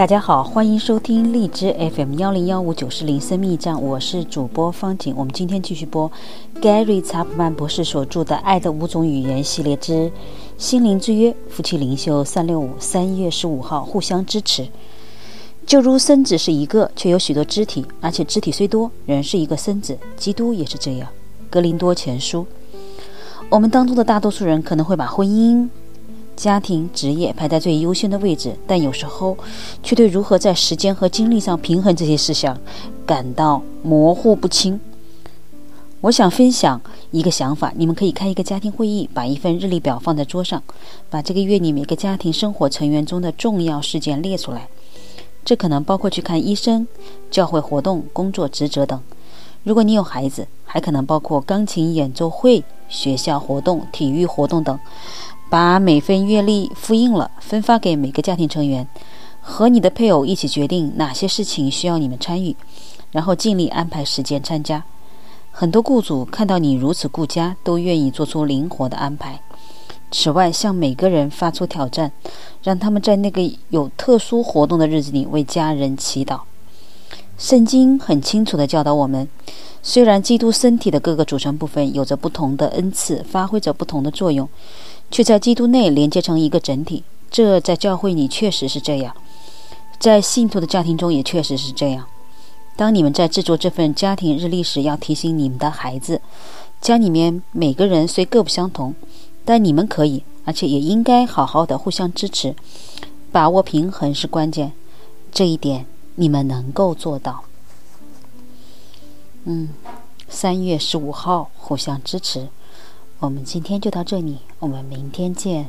大家好，欢迎收听荔枝 FM 幺零幺五九四零生命驿站，我是主播方景。我们今天继续播 Gary Chapman 博士所著的《爱的五种语言》系列之心灵之约夫妻灵修三六五三月十五号，互相支持。就如身子是一个，却有许多肢体，而且肢体虽多，仍是一个身子。基督也是这样。格林多前书。我们当中的大多数人可能会把婚姻。家庭、职业排在最优先的位置，但有时候却对如何在时间和精力上平衡这些事项感到模糊不清。我想分享一个想法：你们可以开一个家庭会议，把一份日历表放在桌上，把这个月里每个家庭生活成员中的重要事件列出来。这可能包括去看医生、教会活动、工作职责等。如果你有孩子，还可能包括钢琴演奏会、学校活动、体育活动等。把每份月历复印了，分发给每个家庭成员，和你的配偶一起决定哪些事情需要你们参与，然后尽力安排时间参加。很多雇主看到你如此顾家，都愿意做出灵活的安排。此外，向每个人发出挑战，让他们在那个有特殊活动的日子里为家人祈祷。圣经很清楚地教导我们：虽然基督身体的各个组成部分有着不同的恩赐，发挥着不同的作用。却在基督内连接成一个整体，这在教会里确实是这样，在信徒的家庭中也确实是这样。当你们在制作这份家庭日历时，要提醒你们的孩子，家里面每个人虽各不相同，但你们可以，而且也应该好好的互相支持，把握平衡是关键。这一点你们能够做到。嗯，三月十五号，互相支持。我们今天就到这里，我们明天见。